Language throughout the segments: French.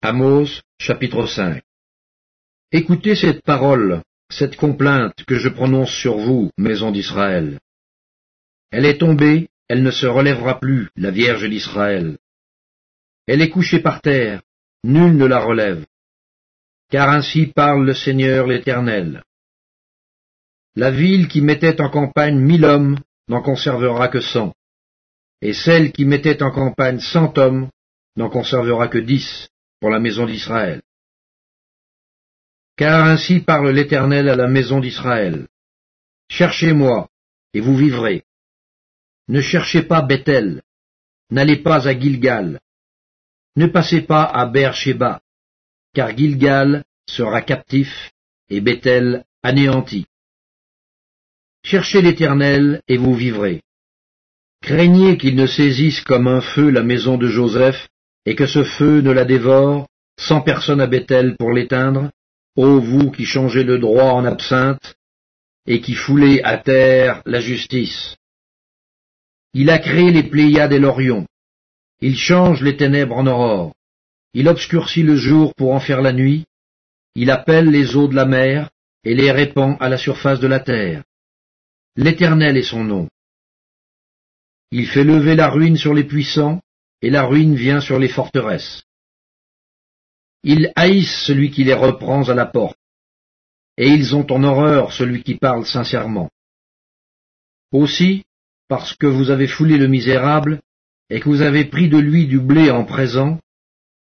Amos chapitre 5 Écoutez cette parole, cette complainte que je prononce sur vous, maison d'Israël. Elle est tombée, elle ne se relèvera plus, la Vierge d'Israël. Elle est couchée par terre, nul ne la relève. Car ainsi parle le Seigneur l'Éternel. La ville qui mettait en campagne mille hommes n'en conservera que cent, et celle qui mettait en campagne cent hommes n'en conservera que dix pour la maison d'Israël. Car ainsi parle l'Éternel à la maison d'Israël. Cherchez-moi, et vous vivrez. Ne cherchez pas Bethel, n'allez pas à Gilgal, ne passez pas à Beersheba, car Gilgal sera captif et Bethel anéanti. Cherchez l'Éternel et vous vivrez. Craignez qu'il ne saisisse comme un feu la maison de Joseph et que ce feu ne la dévore, sans personne à Bethel pour l'éteindre, ô vous qui changez le droit en absinthe, et qui foulez à terre la justice. Il a créé les Pléiades et l'Orion. Il change les ténèbres en aurore. Il obscurcit le jour pour en faire la nuit. Il appelle les eaux de la mer et les répand à la surface de la terre. L'Éternel est son nom. Il fait lever la ruine sur les puissants et la ruine vient sur les forteresses. Ils haïssent celui qui les reprend à la porte, et ils ont en horreur celui qui parle sincèrement. Aussi, parce que vous avez foulé le misérable, et que vous avez pris de lui du blé en présent,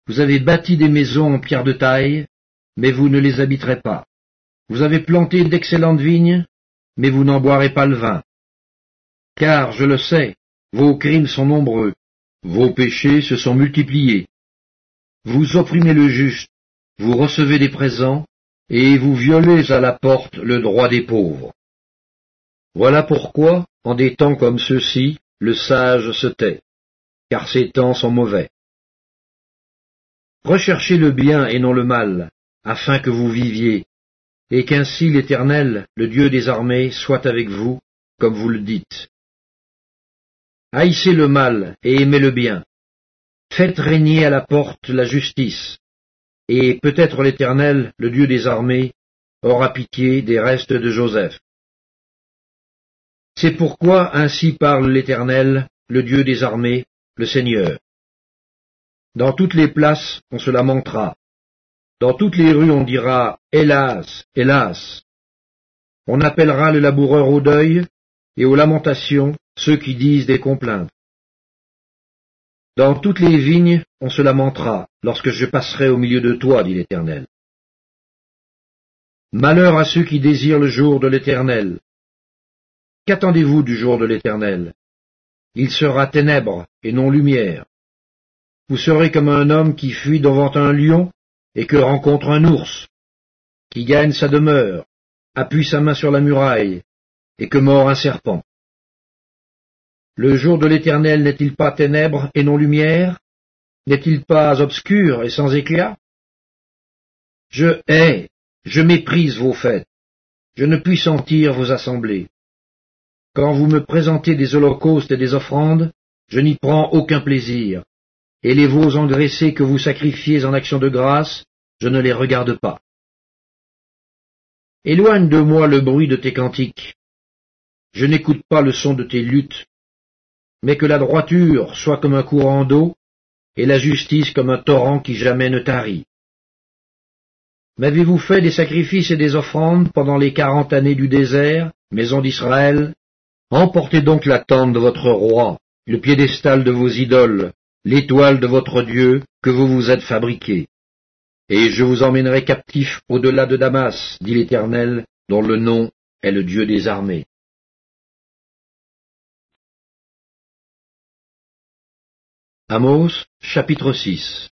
vous avez bâti des maisons en pierre de taille, mais vous ne les habiterez pas. Vous avez planté d'excellentes vignes, mais vous n'en boirez pas le vin. Car, je le sais, vos crimes sont nombreux, vos péchés se sont multipliés. Vous opprimez le juste, vous recevez des présents, et vous violez à la porte le droit des pauvres. Voilà pourquoi, en des temps comme ceux-ci, le sage se tait, car ces temps sont mauvais. Recherchez le bien et non le mal, afin que vous viviez, et qu'ainsi l'Éternel, le Dieu des armées, soit avec vous, comme vous le dites. Haïssez le mal et aimez le bien. Faites régner à la porte la justice. Et peut-être l'Éternel, le Dieu des armées, aura pitié des restes de Joseph. C'est pourquoi ainsi parle l'Éternel, le Dieu des armées, le Seigneur. Dans toutes les places on se lamentera. Dans toutes les rues on dira Hélas, hélas. On appellera le laboureur au deuil et aux lamentations ceux qui disent des complaintes. Dans toutes les vignes on se lamentera, lorsque je passerai au milieu de toi, dit l'Éternel. Malheur à ceux qui désirent le jour de l'Éternel. Qu'attendez-vous du jour de l'Éternel? Il sera ténèbres et non lumière. Vous serez comme un homme qui fuit devant un lion et que rencontre un ours, qui gagne sa demeure, appuie sa main sur la muraille, et que mord un serpent. Le jour de l'Éternel n'est-il pas ténèbres et non lumière? N'est-il pas obscur et sans éclat? Je hais, je méprise vos fêtes, je ne puis sentir vos assemblées. Quand vous me présentez des holocaustes et des offrandes, je n'y prends aucun plaisir, et les veaux engraissés que vous sacrifiez en action de grâce, je ne les regarde pas. Éloigne de moi le bruit de tes cantiques. Je n'écoute pas le son de tes luttes, mais que la droiture soit comme un courant d'eau, et la justice comme un torrent qui jamais ne tarit. M'avez-vous fait des sacrifices et des offrandes pendant les quarante années du désert, maison d'Israël? Emportez donc la tente de votre roi, le piédestal de vos idoles, l'étoile de votre Dieu que vous vous êtes fabriqué. Et je vous emmènerai captif au-delà de Damas, dit l'Éternel, dont le nom est le Dieu des armées. Amos, chapitre 6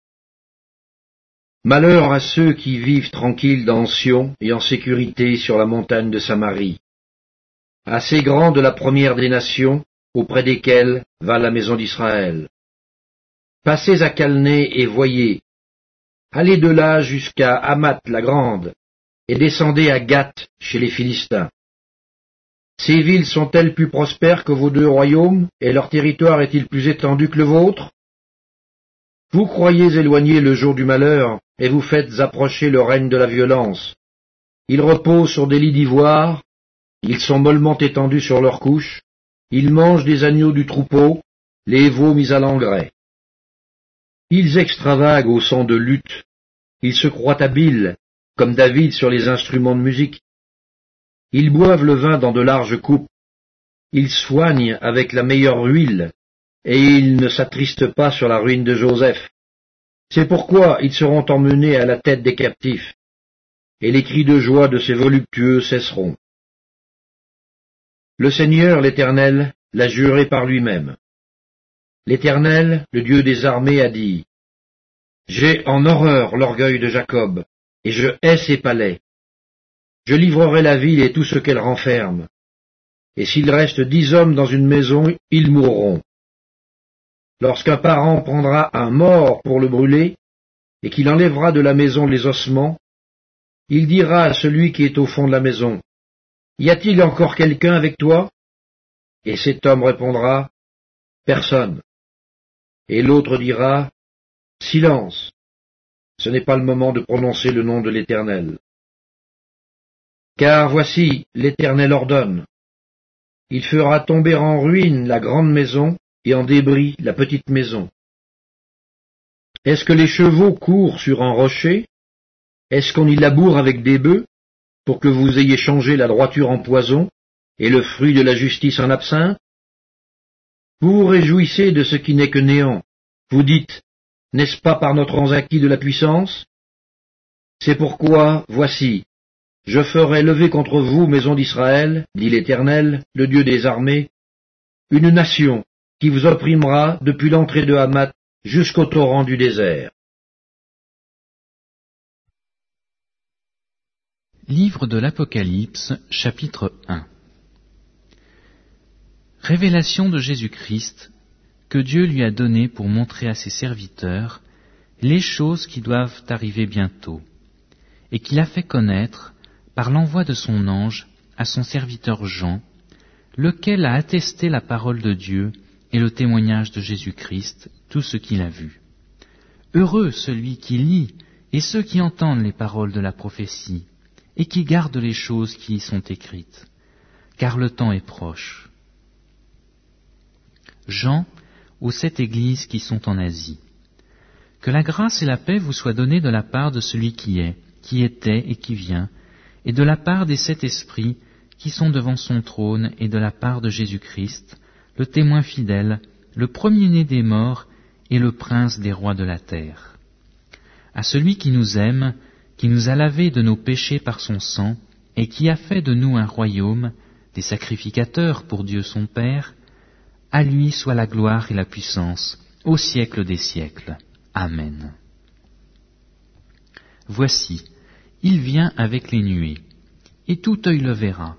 Malheur à ceux qui vivent tranquilles dans Sion et en sécurité sur la montagne de Samarie. Assez grande la première des nations, auprès desquelles va la maison d'Israël. Passez à Calné et voyez. Allez de là jusqu'à Hamath la grande, et descendez à Gath chez les Philistins. Ces villes sont-elles plus prospères que vos deux royaumes, et leur territoire est-il plus étendu que le vôtre? Vous croyez éloigner le jour du malheur, et vous faites approcher le règne de la violence. Ils reposent sur des lits d'ivoire, ils sont mollement étendus sur leurs couches, ils mangent des agneaux du troupeau, les veaux mis à l'engrais. Ils extravaguent au son de lutte, ils se croient habiles, comme David sur les instruments de musique. Ils boivent le vin dans de larges coupes, ils soignent avec la meilleure huile, et ils ne s'attristent pas sur la ruine de Joseph. C'est pourquoi ils seront emmenés à la tête des captifs, et les cris de joie de ces voluptueux cesseront. Le Seigneur l'Éternel l'a juré par lui-même. L'Éternel, le Dieu des armées, a dit, J'ai en horreur l'orgueil de Jacob, et je hais ses palais. Je livrerai la ville et tout ce qu'elle renferme. Et s'il reste dix hommes dans une maison, ils mourront. Lorsqu'un parent prendra un mort pour le brûler, et qu'il enlèvera de la maison les ossements, il dira à celui qui est au fond de la maison, Y a-t-il encore quelqu'un avec toi? Et cet homme répondra, Personne. Et l'autre dira, Silence, ce n'est pas le moment de prononcer le nom de l'Éternel. Car voici, l'Éternel ordonne. Il fera tomber en ruine la grande maison et en débris la petite maison. Est-ce que les chevaux courent sur un rocher? Est-ce qu'on y laboure avec des bœufs pour que vous ayez changé la droiture en poison et le fruit de la justice en absinthe? Vous vous réjouissez de ce qui n'est que néant. Vous dites, n'est-ce pas par notre acquis de la puissance? C'est pourquoi, voici, je ferai lever contre vous, maison d'Israël, dit l'Éternel, le Dieu des armées, une nation qui vous opprimera depuis l'entrée de Hamath jusqu'au torrent du désert. Livre de l'Apocalypse, chapitre 1 Révélation de Jésus-Christ que Dieu lui a donné pour montrer à ses serviteurs les choses qui doivent arriver bientôt, et qu'il a fait connaître par l'envoi de son ange à son serviteur Jean, lequel a attesté la parole de Dieu et le témoignage de Jésus-Christ, tout ce qu'il a vu. Heureux celui qui lit et ceux qui entendent les paroles de la prophétie et qui gardent les choses qui y sont écrites, car le temps est proche. Jean, aux sept églises qui sont en Asie. Que la grâce et la paix vous soient données de la part de celui qui est, qui était et qui vient, et de la part des sept esprits qui sont devant son trône, et de la part de Jésus-Christ, le témoin fidèle, le premier-né des morts et le prince des rois de la terre. À celui qui nous aime, qui nous a lavés de nos péchés par son sang, et qui a fait de nous un royaume, des sacrificateurs pour Dieu son Père, à lui soit la gloire et la puissance, au siècle des siècles. Amen. Voici, il vient avec les nuées, et tout œil le verra,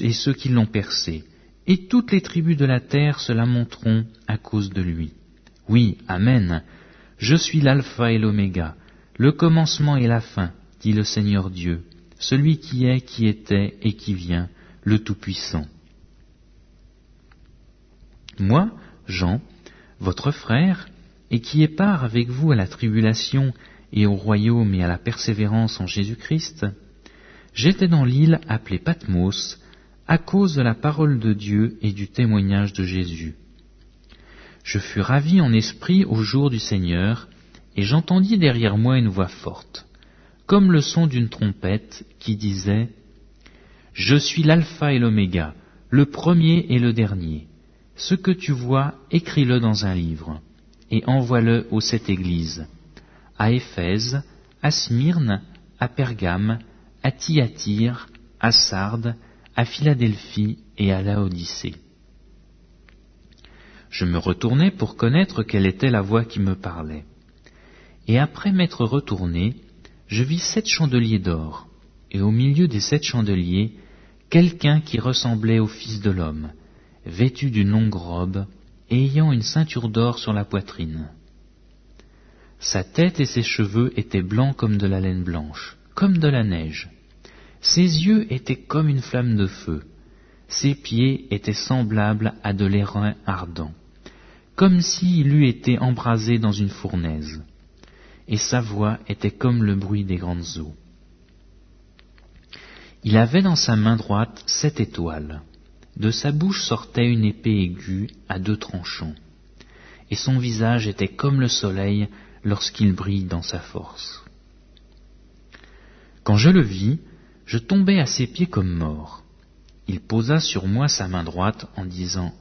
et ceux qui l'ont percé, et toutes les tribus de la terre se lamenteront à cause de lui. Oui, Amen. Je suis l'alpha et l'oméga, le commencement et la fin, dit le Seigneur Dieu, celui qui est, qui était et qui vient, le Tout-Puissant. Moi, Jean, votre frère, et qui ai part avec vous à la tribulation et au royaume et à la persévérance en Jésus-Christ, j'étais dans l'île appelée Patmos, à cause de la parole de Dieu et du témoignage de Jésus. Je fus ravi en esprit au jour du Seigneur, et j'entendis derrière moi une voix forte, comme le son d'une trompette, qui disait Je suis l'alpha et l'oméga, le premier et le dernier. Ce que tu vois, écris-le dans un livre, et envoie-le aux sept églises, à Éphèse, à Smyrne, à Pergame, à Thyatire, à Sardes, à Philadelphie et à Laodicée. Je me retournai pour connaître quelle était la voix qui me parlait. Et après m'être retourné, je vis sept chandeliers d'or, et au milieu des sept chandeliers, quelqu'un qui ressemblait au Fils de l'homme, vêtu d'une longue robe, et ayant une ceinture d'or sur la poitrine. Sa tête et ses cheveux étaient blancs comme de la laine blanche, comme de la neige, ses yeux étaient comme une flamme de feu, ses pieds étaient semblables à de l'airain ardent, comme s'il eût été embrasé dans une fournaise, et sa voix était comme le bruit des grandes eaux. Il avait dans sa main droite sept étoiles. De sa bouche sortait une épée aiguë à deux tranchants, et son visage était comme le soleil lorsqu'il brille dans sa force. Quand je le vis, je tombai à ses pieds comme mort. Il posa sur moi sa main droite en disant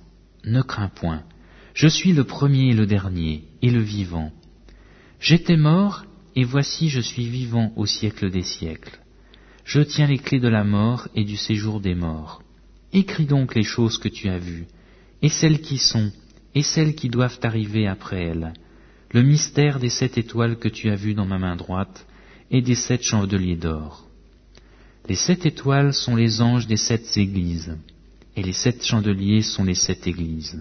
Ne crains point, je suis le premier et le dernier, et le vivant. J'étais mort, et voici je suis vivant au siècle des siècles. Je tiens les clés de la mort et du séjour des morts. Écris donc les choses que tu as vues, et celles qui sont, et celles qui doivent arriver après elles, le mystère des sept étoiles que tu as vues dans ma main droite, et des sept chandeliers d'or. Les sept étoiles sont les anges des sept églises, et les sept chandeliers sont les sept églises.